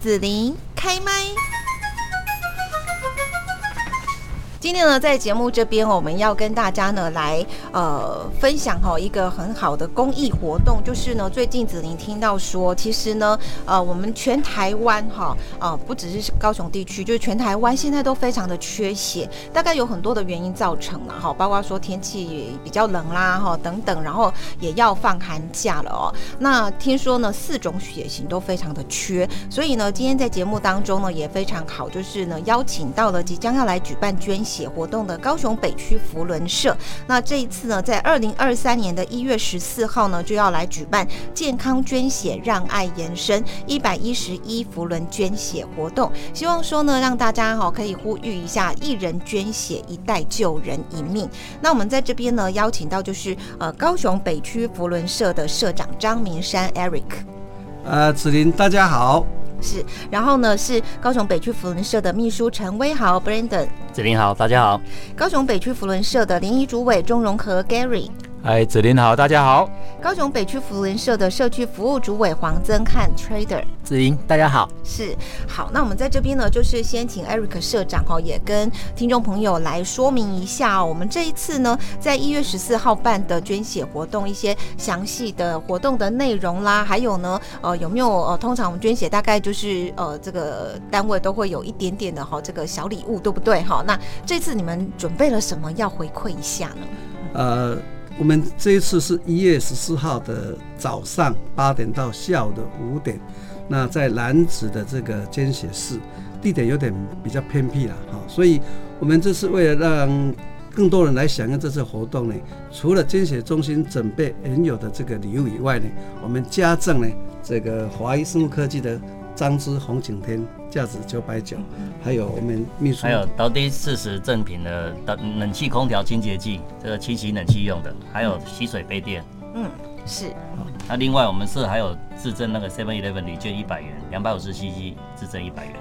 子琳开麦。今天呢，在节目这边，我们要跟大家呢来呃分享哈一个很好的公益活动，就是呢，最近子琳听到说，其实呢，呃，我们全台湾哈啊，不只是高雄地区，就是全台湾现在都非常的缺血，大概有很多的原因造成了哈，包括说天气比较冷啦哈等等，然后也要放寒假了哦。那听说呢，四种血型都非常的缺，所以呢，今天在节目当中呢也非常好，就是呢邀请到了即将要来举办捐。血活动的高雄北区福伦社，那这一次呢，在二零二三年的一月十四号呢，就要来举办健康捐血让爱延伸一百一十一福伦捐血活动，希望说呢，让大家哈可以呼吁一下，一人捐血，一代救人一命。那我们在这边呢，邀请到就是呃高雄北区福伦社的社长张明山 Eric，呃子林大家好。是，然后呢是高雄北区福伦社的秘书陈威豪 Brandon，子林好，大家好。高雄北区福伦社的联谊主委钟荣和 Gary。哎，子林好，大家好。高雄北区福伦社的社区服务主委黄增汉 Trader，子林大家好。是，好，那我们在这边呢，就是先请 Eric 社长哦，也跟听众朋友来说明一下，我们这一次呢，在一月十四号办的捐血活动一些详细的活动的内容啦，还有呢，呃，有没有呃，通常我们捐血大概就是呃，这个单位都会有一点点的哈，这个小礼物，对不对？哈，那这次你们准备了什么要回馈一下呢？呃。我们这一次是一月十四号的早上八点到下午的五点，那在男子的这个捐血室，地点有点比较偏僻了哈，所以我们这是为了让更多人来响应这次活动呢，除了捐血中心准备原有的这个礼物以外呢，我们加赠呢这个华医生物科技的。张之红景天价值九百九，还有我们秘书，还有倒滴四十正品的冷冷气空调清洁剂，这个七级冷气用的，还有吸水杯垫。嗯，是。那另外我们是还有自赠那个 Seven Eleven 礼券一百元，两百五十 CC 自赠一百元。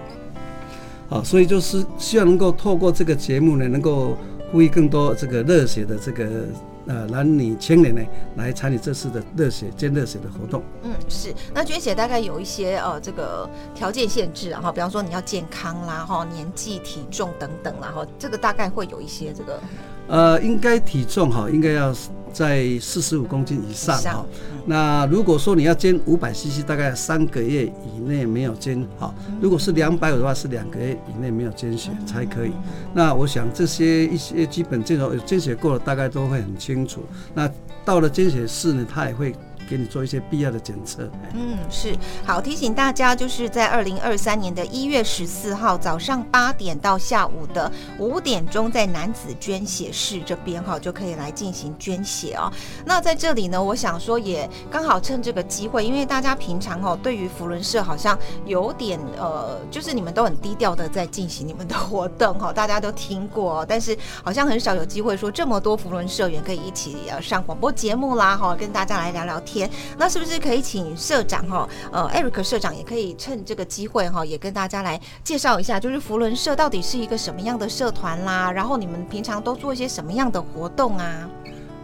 好，所以就是希望能够透过这个节目呢，能够呼吁更多这个热血的这个。呃，男女青年呢，来参与这次的热血捐热血的活动。嗯，是。那捐血大概有一些呃，这个条件限制，啊，哈比方说你要健康啦，哈，年纪、体重等等，啦，哈这个大概会有一些这个。呃，应该体重哈，应该要在四十五公斤以上哈。那如果说你要捐五百 CC，大概三个月以内没有捐好。如果是两百五的话，是两个月以内没有捐血才可以。那我想这些一些基本这种捐血过了，大概都会很清楚。那到了捐血室呢，他也会。给你做一些必要的检测。嗯，是好提醒大家，就是在二零二三年的一月十四号早上八点到下午的五点钟，在男子捐血室这边哈，就可以来进行捐血哦。那在这里呢，我想说也刚好趁这个机会，因为大家平常哈对于福伦社好像有点呃，就是你们都很低调的在进行你们的活动哈，大家都听过，但是好像很少有机会说这么多福伦社员可以一起呃上广播节目啦哈，跟大家来聊聊天。那是不是可以请社长哈？呃，Eric 社长也可以趁这个机会哈，也跟大家来介绍一下，就是福伦社到底是一个什么样的社团啦？然后你们平常都做一些什么样的活动啊？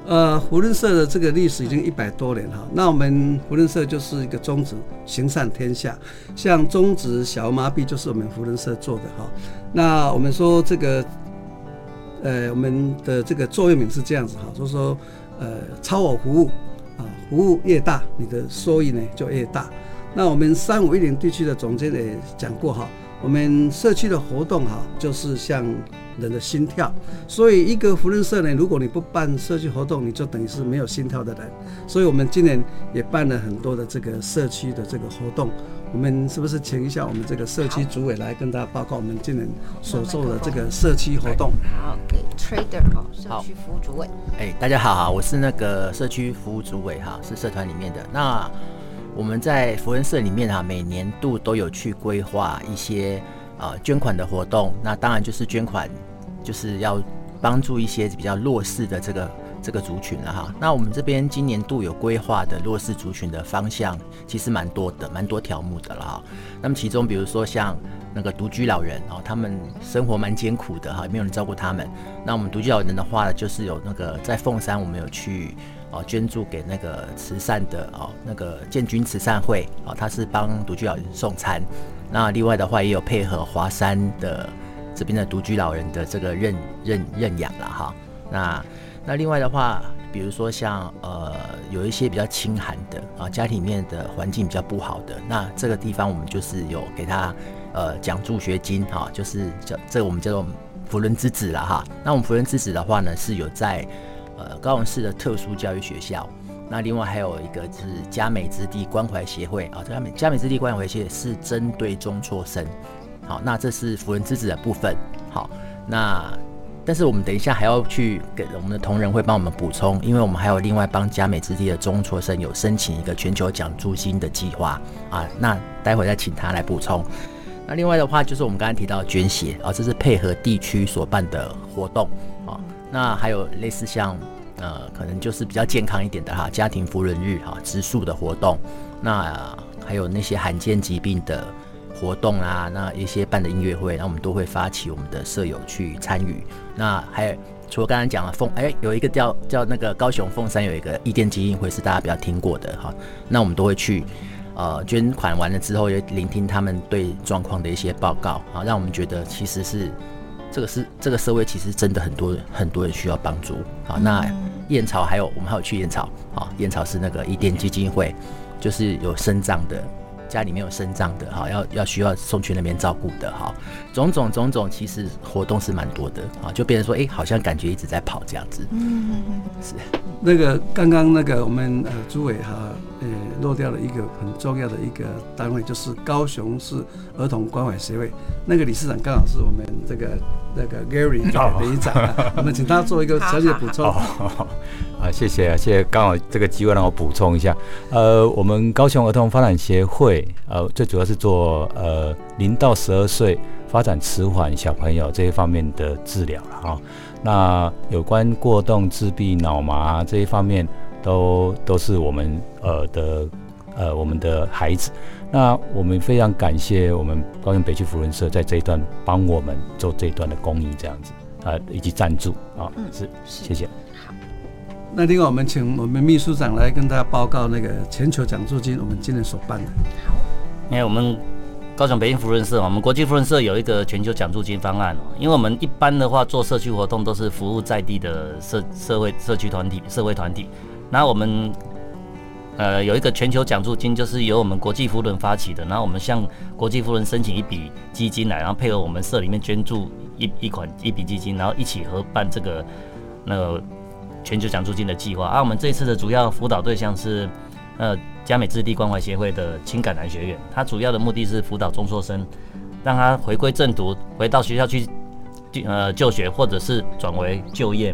呃，福伦社的这个历史已经一百多年哈。那我们福伦社就是一个宗旨，行善天下。像宗旨小麻痹就是我们福伦社做的哈。那我们说这个，呃，我们的这个座右铭是这样子哈，就是说，呃，超我服务。服务越大，你的收益呢就越大。那我们三五一零地区的总监也讲过哈，我们社区的活动哈，就是像人的心跳。所以一个福人社呢，如果你不办社区活动，你就等于是没有心跳的人。所以我们今年也办了很多的这个社区的这个活动。我们是不是请一下我们这个社区主委来跟大家报告我们今年所做的这个社区活动？好，给 Trader 哦，社区服务主委。哎，大家好哈，我是那个社区服务主委哈，是社团里面的。那我们在福恩社里面哈，每年度都有去规划一些呃捐款的活动。那当然就是捐款，就是要帮助一些比较弱势的这个。这个族群了哈，那我们这边今年度有规划的弱势族群的方向，其实蛮多的，蛮多条目的了哈。那么其中，比如说像那个独居老人哦，他们生活蛮艰苦的哈，没有人照顾他们。那我们独居老人的话，就是有那个在凤山，我们有去哦捐助给那个慈善的哦那个建军慈善会哦，他是帮独居老人送餐。那另外的话也有配合华山的这边的独居老人的这个认认认养了哈。那那另外的话，比如说像呃有一些比较清寒的啊，家里面的环境比较不好的，那这个地方我们就是有给他呃奖助学金哈，就是叫这我们叫做福伦之子了哈。那我们福伦之子的话呢，是有在呃高雄市的特殊教育学校。那另外还有一个是嘉美之地关怀协会啊，嘉美嘉美之地关怀协会是针对中辍生。好，那这是福人之子的部分。好，那。但是我们等一下还要去给我们的同仁会帮我们补充，因为我们还有另外帮嘉美之地的中辍生有申请一个全球奖助金的计划啊，那待会再请他来补充。那另外的话就是我们刚才提到捐血啊，这是配合地区所办的活动啊。那还有类似像呃，可能就是比较健康一点的哈，家庭福人日哈，植树的活动。那还有那些罕见疾病的。活动啊，那一些办的音乐会，那我们都会发起我们的舍友去参与。那还有除了刚刚讲了凤，哎，有一个叫叫那个高雄凤山有一个义电基金会是大家比较听过的哈。那我们都会去，呃，捐款完了之后也聆听他们对状况的一些报告啊，让我们觉得其实是这个是这个社会其实真的很多很多人需要帮助啊。那燕巢还有我们还有去燕巢啊，燕巢是那个一电基金会，就是有生长的。家里面有生长的哈，要要需要送去那边照顾的哈，种种种种，其实活动是蛮多的啊，就变成说，哎，好像感觉一直在跑这样子。嗯，是那个刚刚那个我们呃朱伟哈，呃落掉了一个很重要的一个单位，就是高雄市儿童关怀协会，那个理事长刚好是我们这个那个 Gary 理事长，我们请他做一个小小的补充。啊，谢谢啊，谢谢，刚好这个机会让我补充一下。呃，我们高雄儿童发展协会，呃，最主要是做呃零到十二岁发展迟缓小朋友这一方面的治疗了哈。那有关过动、自闭、脑麻这一方面，都都是我们呃的呃我们的孩子。那我们非常感谢我们高雄北区福人社在这一段帮我们做这一段的公益，这样子啊，以及赞助啊，是谢谢。那另外，我们请我们秘书长来跟大家报告那个全球奖助金，我们今年所办的。好，因为我们高雄北京福润社，我们国际福润社有一个全球奖助金方案哦。因为我们一般的话做社区活动都是服务在地的社社会社区团体、社会团体。那我们呃有一个全球奖助金，就是由我们国际福人发起的。然后我们向国际福人申请一笔基金来，然后配合我们社里面捐助一一款一笔基金，然后一起合办这个那个。全球奖助金的计划，而我们这次的主要辅导对象是，呃，嘉美置地关怀协会的青感男学院。它主要的目的是辅导中辍生，让他回归正途，回到学校去，呃，就学或者是转为就业，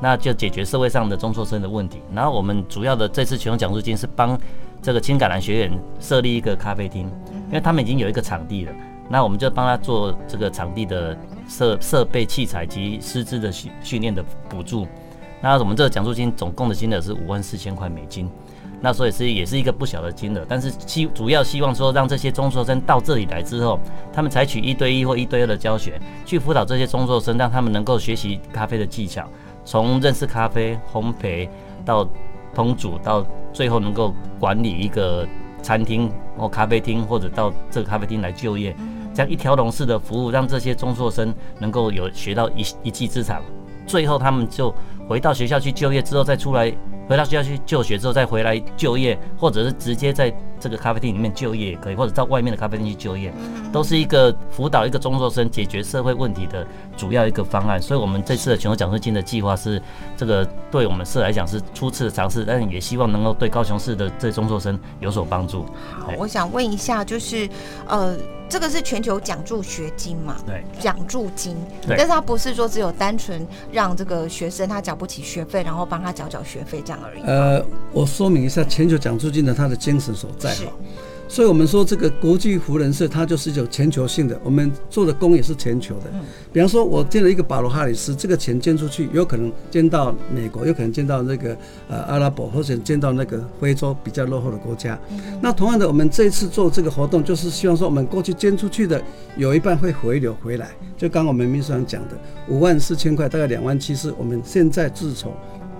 那就解决社会上的中辍生的问题。然后我们主要的这次启动奖助金是帮这个青橄榄学院设立一个咖啡厅，因为他们已经有一个场地了，那我们就帮他做这个场地的设设备、器材及师资的训训练的补助。那我们这个奖助金总共的金额是五万四千块美金，那所以是也是一个不小的金额，但是希主要希望说让这些中辍生到这里来之后，他们采取一对一或一对二的教学，去辅导这些中辍生，让他们能够学习咖啡的技巧，从认识咖啡、烘焙到烹煮，到最后能够管理一个餐厅或咖啡厅，或者到这个咖啡厅来就业，这样一条龙式的服务，让这些中辍生能够有学到一一技之长，最后他们就。回到学校去就业之后再出来，回到学校去就学之后再回来就业，或者是直接在这个咖啡厅里面就业也可以，或者到外面的咖啡厅去就业，都是一个辅导一个中辍生解决社会问题的主要一个方案。所以，我们这次的全国奖学金的计划是这个对我们市来讲是初次的尝试，但是也希望能够对高雄市的这中辍生有所帮助。好，我想问一下，就是呃。这个是全球奖助学金嘛？对，奖助金。但是它不是说只有单纯让这个学生他缴不起学费，然后帮他缴缴学费这样而已。呃，我说明一下全球奖助金的它的精神所在哈。所以，我们说这个国际福人社，它就是一种全球性的。我们做的工也是全球的。比方说，我建了一个保罗哈里斯，这个钱捐出去，有可能捐到美国，有可能捐到那个呃阿拉伯，或者捐到那个非洲比较落后的国家。那同样的，我们这一次做这个活动，就是希望说，我们过去捐出去的有一半会回流回来。就刚我们秘书长讲的，五万四千块，大概两万七是我们现在自筹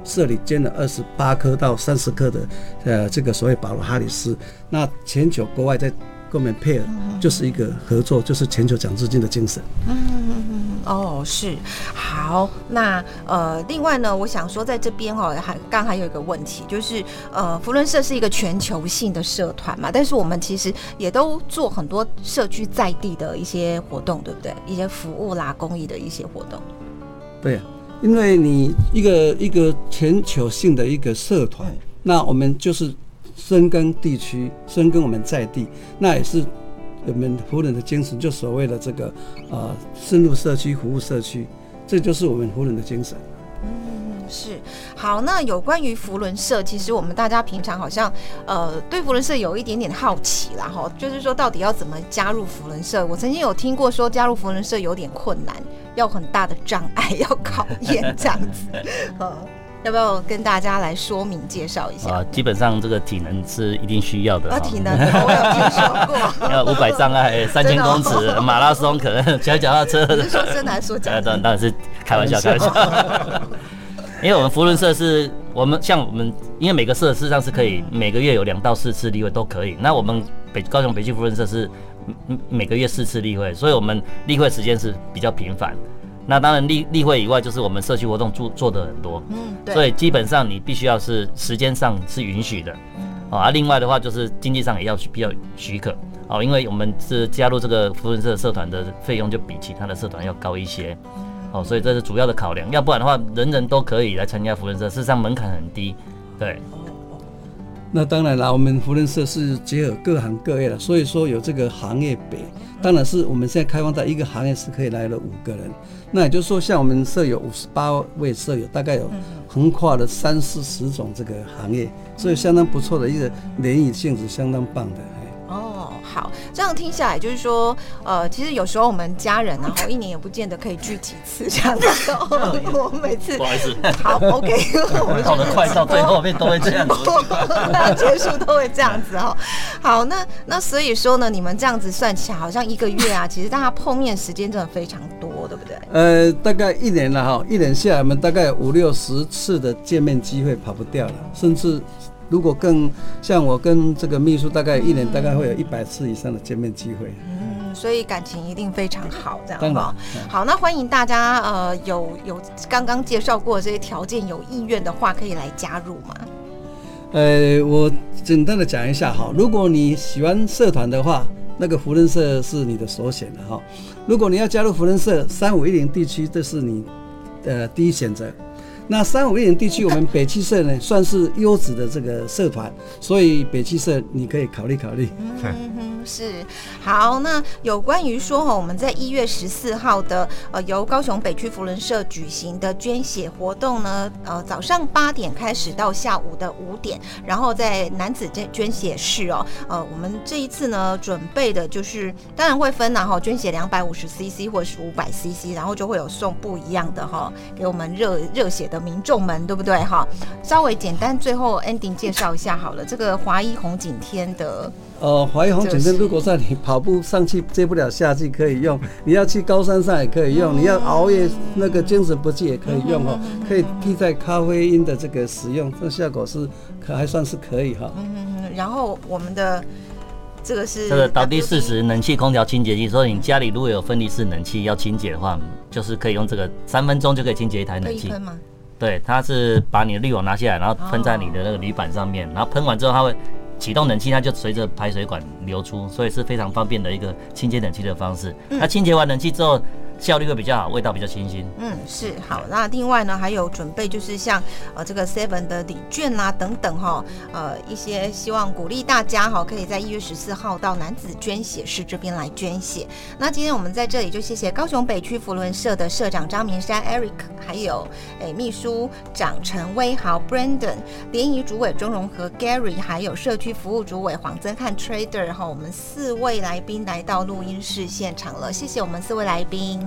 社里捐了二十八颗到三十颗的呃这个所谓保罗哈里斯，那全球国外在跟我们配合，就是一个合作，就是全球奖资金的精神。嗯哦，是好。那呃，另外呢，我想说，在这边哦，还刚还有一个问题，就是呃，福伦社是一个全球性的社团嘛，但是我们其实也都做很多社区在地的一些活动，对不对？一些服务啦、公益的一些活动。对啊，因为你一个一个全球性的一个社团，那我们就是深耕地区，深耕我们在地，那也是我们湖人的精神，就所谓的这个呃深入社区服务社区，这就是我们湖人的精神。是好，那有关于福伦社，其实我们大家平常好像呃对福伦社有一点点好奇啦，哈，就是说到底要怎么加入福伦社？我曾经有听过说加入福伦社有点困难，要很大的障碍 要考验这样子，呃，要不要跟大家来说明介绍一下？啊，基本上这个体能是一定需要的。啊，体能我有听说过，要五百障碍、三千公尺、马拉松，可能骑脚踏车。你是说真的还是说假的？当当然是开玩笑，开玩笑。因为我们福伦社是我们像我们，因为每个社事实上是可以每个月有两到四次例会都可以。那我们北高雄北区福伦社是每个月四次例会，所以我们例会时间是比较频繁。那当然例例会以外，就是我们社区活动做做的很多，嗯，对。所以基本上你必须要是时间上是允许的，嗯，啊，另外的话就是经济上也要比较许可，哦，因为我们是加入这个福伦社社团的费用就比其他的社团要高一些。哦，所以这是主要的考量，要不然的话，人人都可以来参加福伦社，事实上门槛很低，对。那当然啦，我们福伦社是结合各行各业的，所以说有这个行业北，当然是我们现在开放在一个行业是可以来了五个人，那也就是说，像我们社有五十八位社友，大概有横跨了三四十种这个行业，所以相当不错的一个联谊性质，相当棒的。好，这样听下来就是说，呃，其实有时候我们家人然后一年也不见得可以聚几次这样子。我每次不好意思，好，OK，我们 跑得快，到最后面都会这样子，结束都会这样子哈。好，那那所以说呢，你们这样子算起来，好像一个月啊，其实大家碰面时间真的非常多，对不对？呃，大概一年了哈，一年下来，我们大概五六十次的见面机会跑不掉了，甚至。如果更像我跟这个秘书，大概一年大概会有一百次以上的见面机会。嗯，所以感情一定非常好，这样哈。好，那欢迎大家呃有有刚刚介绍过这些条件，有意愿的话可以来加入嘛。呃，我简单的讲一下哈，如果你喜欢社团的话，那个福伦社是你的首选的哈。如果你要加入福伦社，三五一零地区这是你的第一选择。那三五一零地区，我们北汽社呢算是优质的这个社团，所以北汽社你可以考虑考虑。嗯哼是好，那有关于说哈，我们在一月十四号的呃，由高雄北区福伦社举行的捐血活动呢，呃，早上八点开始到下午的五点，然后在男子捐捐血室哦，呃，我们这一次呢准备的就是，当然会分然后捐血两百五十 CC 或者是五百 CC，然后就会有送不一样的哈，给我们热热血的民众们，对不对哈？稍微简单最后 ending 介绍一下好了，这个华谊红景天的。呃，华谊红景天，如果在你跑步上去接不了下去可以用，你要去高山上也可以用，你要熬夜那个精神不济也可以用哦，可以替代咖啡因的这个使用，这效果是可还算是可以哈。嗯嗯嗯。然后我们的这个是这个倒地四十冷气空调清洁剂，所以你家里如果有分离式冷气要清洁的话，就是可以用这个三分钟就可以清洁一台冷气。喷吗？对，它是把你的滤网拿下来，然后喷在你的那个铝板上面，然后喷完之后它会。启动冷气，它就随着排水管流出，所以是非常方便的一个清洁冷气的方式。那清洁完冷气之后。效率会比较好，味道比较清新。嗯，是好。那另外呢，还有准备就是像呃这个 Seven 的礼券啦等等哈，呃一些希望鼓励大家哈，可以在一月十四号到男子捐血室这边来捐血。那今天我们在这里就谢谢高雄北区福伦社的社长张明山 Eric，还有诶秘书长陈威豪 Brandon，联谊主委钟荣和 Gary，还有社区服务主委黄增汉 Trader 哈，我们四位来宾来到录音室现场了，谢谢我们四位来宾。